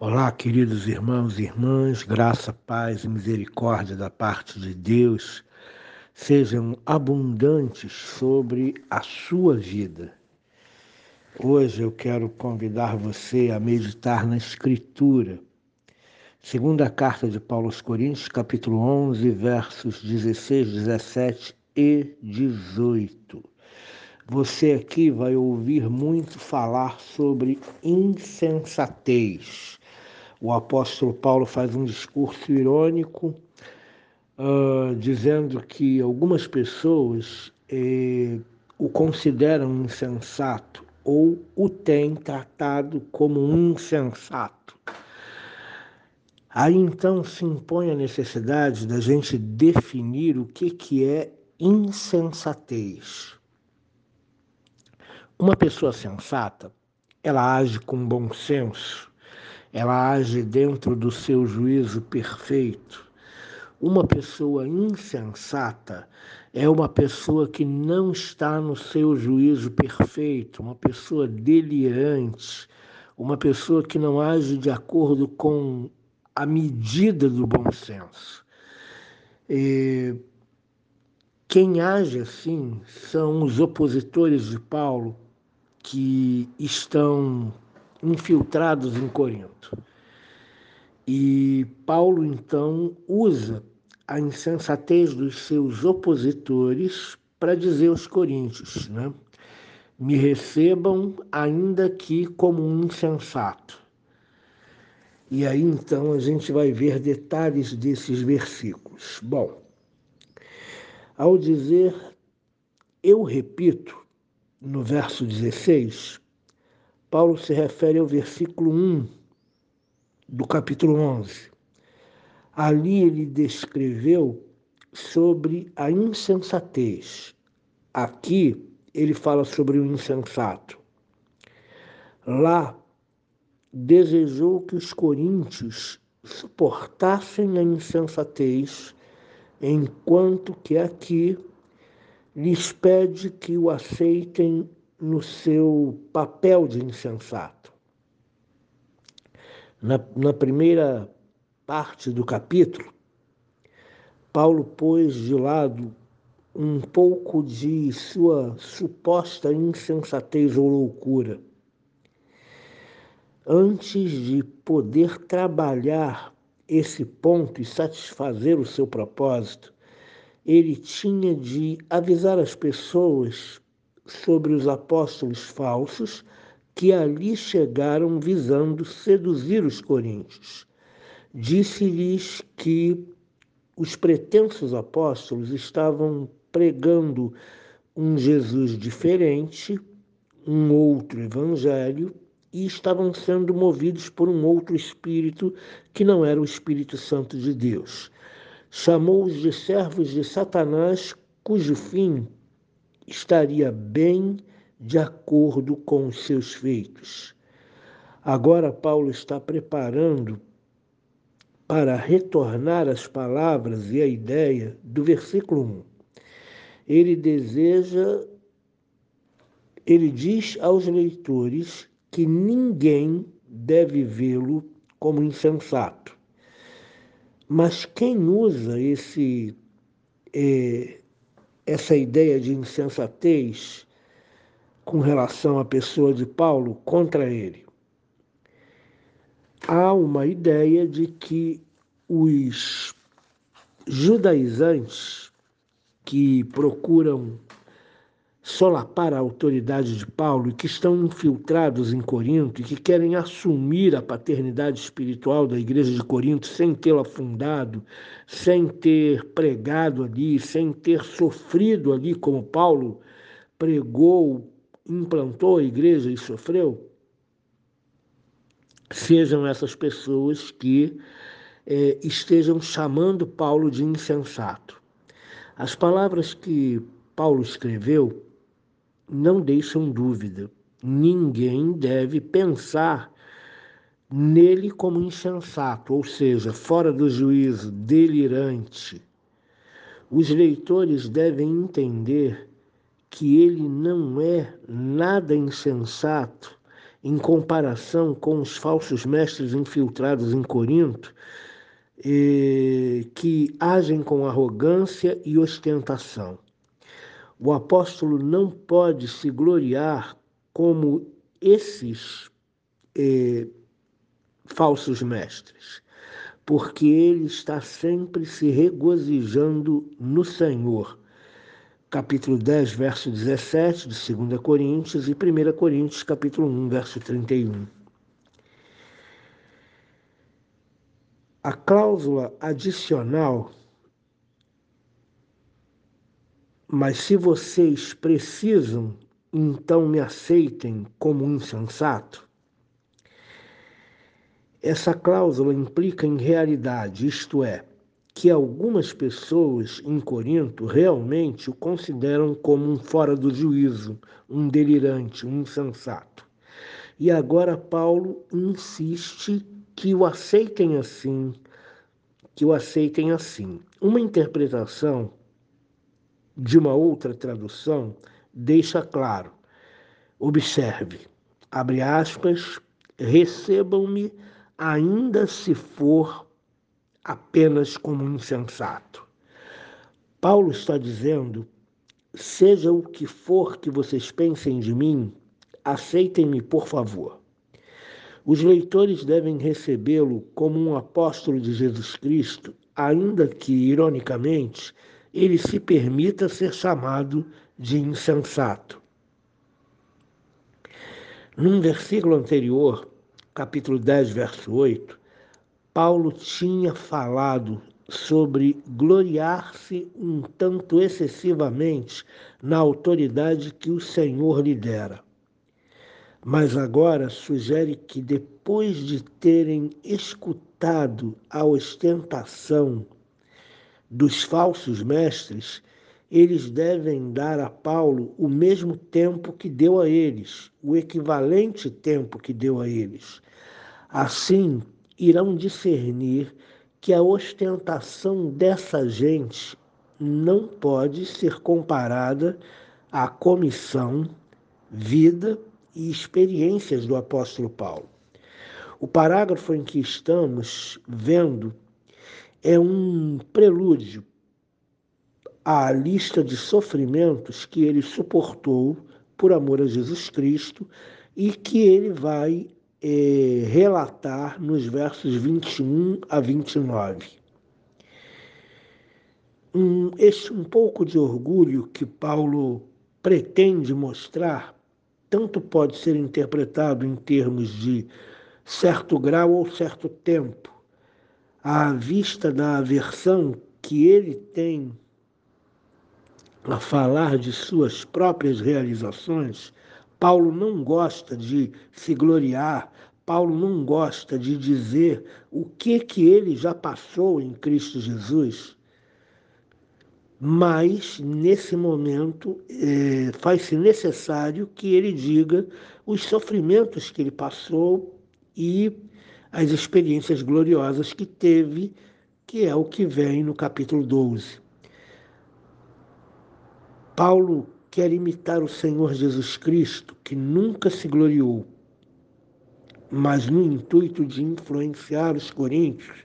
Olá, queridos irmãos e irmãs, graça, paz e misericórdia da parte de Deus sejam abundantes sobre a sua vida. Hoje eu quero convidar você a meditar na Escritura. Segunda carta de Paulo aos Coríntios, capítulo 11, versos 16, 17 e 18. Você aqui vai ouvir muito falar sobre insensatez o apóstolo Paulo faz um discurso irônico, uh, dizendo que algumas pessoas eh, o consideram insensato ou o têm tratado como um insensato. Aí então se impõe a necessidade da gente definir o que, que é insensatez. Uma pessoa sensata, ela age com bom senso, ela age dentro do seu juízo perfeito. Uma pessoa insensata é uma pessoa que não está no seu juízo perfeito, uma pessoa delirante, uma pessoa que não age de acordo com a medida do bom senso. E quem age assim são os opositores de Paulo que estão infiltrados em Corinto. E Paulo então usa a insensatez dos seus opositores para dizer aos coríntios, né? Me recebam ainda que como um insensato. E aí então a gente vai ver detalhes desses versículos. Bom, ao dizer eu repito, no verso 16, Paulo se refere ao versículo 1 do capítulo 11. Ali ele descreveu sobre a insensatez. Aqui ele fala sobre o insensato. Lá desejou que os coríntios suportassem a insensatez, enquanto que aqui lhes pede que o aceitem no seu papel de insensato. Na, na primeira parte do capítulo, Paulo pôs de lado um pouco de sua suposta insensatez ou loucura. Antes de poder trabalhar esse ponto e satisfazer o seu propósito, ele tinha de avisar as pessoas sobre os apóstolos falsos que ali chegaram visando seduzir os coríntios. Disse-lhes que os pretensos apóstolos estavam pregando um Jesus diferente, um outro evangelho, e estavam sendo movidos por um outro espírito que não era o Espírito Santo de Deus. Chamou-os de servos de Satanás, cujo fim estaria bem de acordo com os seus feitos. Agora, Paulo está preparando para retornar às palavras e à ideia do versículo 1. Ele deseja, ele diz aos leitores que ninguém deve vê-lo como insensato. Mas quem usa esse é, essa ideia de insensatez com relação à pessoa de Paulo contra ele. Há uma ideia de que os judaizantes que procuram solapar a autoridade de Paulo e que estão infiltrados em Corinto e que querem assumir a paternidade espiritual da igreja de Corinto sem tê-la fundado, sem ter pregado ali, sem ter sofrido ali como Paulo pregou, implantou a igreja e sofreu, sejam essas pessoas que é, estejam chamando Paulo de insensato. As palavras que Paulo escreveu não deixam dúvida. Ninguém deve pensar nele como insensato, ou seja, fora do juízo, delirante. Os leitores devem entender que ele não é nada insensato em comparação com os falsos mestres infiltrados em Corinto, eh, que agem com arrogância e ostentação. O apóstolo não pode se gloriar como esses eh, falsos mestres, porque ele está sempre se regozijando no Senhor. Capítulo 10, verso 17 de 2 Coríntios e 1 Coríntios, capítulo 1, verso 31. A cláusula adicional, mas se vocês precisam, então me aceitem como insensato. Essa cláusula implica em realidade, isto é, que algumas pessoas em Corinto realmente o consideram como um fora do juízo, um delirante, um insensato. E agora Paulo insiste que o aceitem assim, que o aceitem assim. Uma interpretação de uma outra tradução deixa claro. Observe, abre aspas, recebam-me ainda se for apenas como um insensato. Paulo está dizendo: seja o que for que vocês pensem de mim, aceitem-me, por favor. Os leitores devem recebê-lo como um apóstolo de Jesus Cristo, ainda que, ironicamente, ele se permita ser chamado de insensato. Num versículo anterior, capítulo 10, verso 8, Paulo tinha falado sobre gloriar-se um tanto excessivamente na autoridade que o Senhor lhe dera mas agora sugere que depois de terem escutado a ostentação dos falsos mestres, eles devem dar a Paulo o mesmo tempo que deu a eles, o equivalente tempo que deu a eles. Assim, irão discernir que a ostentação dessa gente não pode ser comparada à comissão, vida e experiências do apóstolo Paulo. O parágrafo em que estamos vendo é um prelúdio à lista de sofrimentos que ele suportou por amor a Jesus Cristo e que ele vai é, relatar nos versos 21 a 29. Um, este um pouco de orgulho que Paulo pretende mostrar tanto pode ser interpretado em termos de certo grau ou certo tempo, à vista da aversão que ele tem a falar de suas próprias realizações, Paulo não gosta de se gloriar, Paulo não gosta de dizer o que que ele já passou em Cristo Jesus. Mas nesse momento é, faz-se necessário que ele diga os sofrimentos que ele passou e as experiências gloriosas que teve, que é o que vem no capítulo 12. Paulo quer imitar o Senhor Jesus Cristo, que nunca se gloriou, mas no intuito de influenciar os coríntios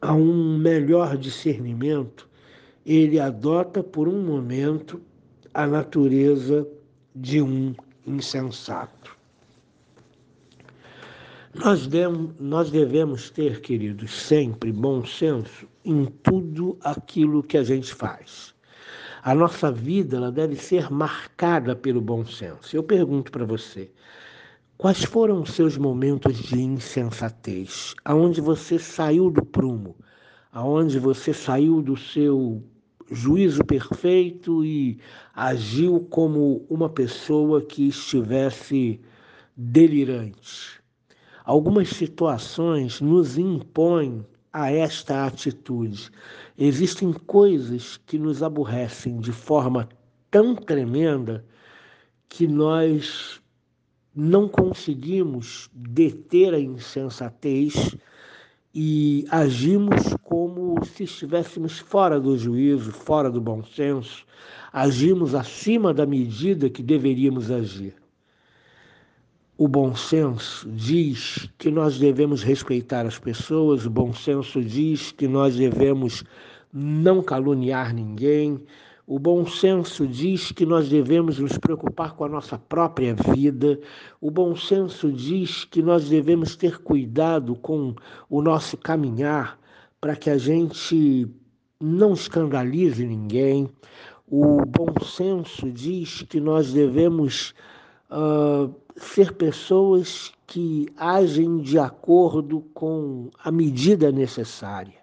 a um melhor discernimento ele adota por um momento a natureza de um insensato. Nós, nós devemos ter, queridos, sempre bom senso em tudo aquilo que a gente faz. A nossa vida ela deve ser marcada pelo bom senso. Eu pergunto para você, quais foram os seus momentos de insensatez? Aonde você saiu do prumo? Aonde você saiu do seu juízo perfeito e agiu como uma pessoa que estivesse delirante. Algumas situações nos impõem a esta atitude. Existem coisas que nos aborrecem de forma tão tremenda que nós não conseguimos deter a insensatez e agimos como se estivéssemos fora do juízo, fora do bom senso, agimos acima da medida que deveríamos agir. O bom senso diz que nós devemos respeitar as pessoas, o bom senso diz que nós devemos não caluniar ninguém, o bom senso diz que nós devemos nos preocupar com a nossa própria vida. O bom senso diz que nós devemos ter cuidado com o nosso caminhar para que a gente não escandalize ninguém. O bom senso diz que nós devemos uh, ser pessoas que agem de acordo com a medida necessária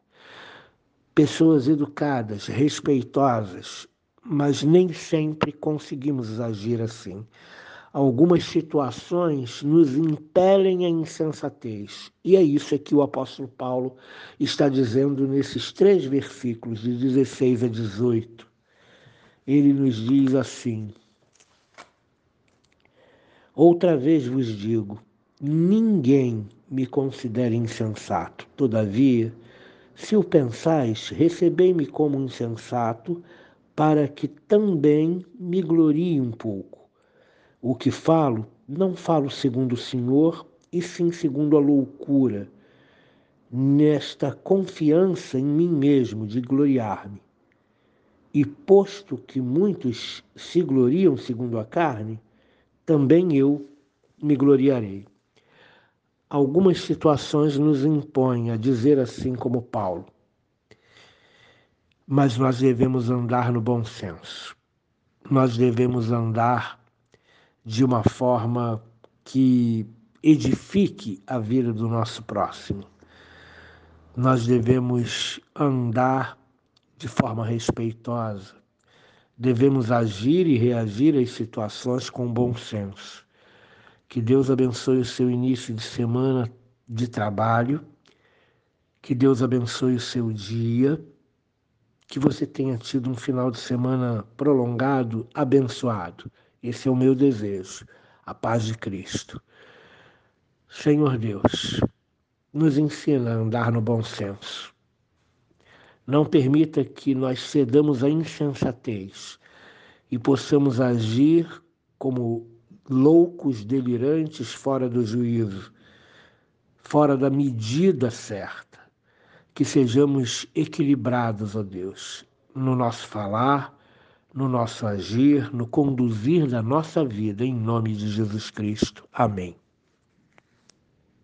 pessoas educadas, respeitosas, mas nem sempre conseguimos agir assim. Algumas situações nos impelem à insensatez. E é isso que o apóstolo Paulo está dizendo nesses três versículos, de 16 a 18. Ele nos diz assim: Outra vez vos digo, ninguém me considere insensato. Todavia, se o pensais, recebei-me como insensato, para que também me glorie um pouco. O que falo, não falo segundo o Senhor, e sim segundo a loucura, nesta confiança em mim mesmo de gloriar-me. E posto que muitos se gloriam segundo a carne, também eu me gloriarei algumas situações nos impõem a dizer assim como Paulo. Mas nós devemos andar no bom senso. Nós devemos andar de uma forma que edifique a vida do nosso próximo. Nós devemos andar de forma respeitosa. Devemos agir e reagir às situações com bom senso que Deus abençoe o seu início de semana de trabalho. Que Deus abençoe o seu dia. Que você tenha tido um final de semana prolongado, abençoado. Esse é o meu desejo. A paz de Cristo. Senhor Deus, nos ensina a andar no bom senso. Não permita que nós cedamos à insensatez e possamos agir como loucos, delirantes, fora do juízo, fora da medida certa. Que sejamos equilibrados, ó Deus, no nosso falar, no nosso agir, no conduzir da nossa vida, em nome de Jesus Cristo. Amém.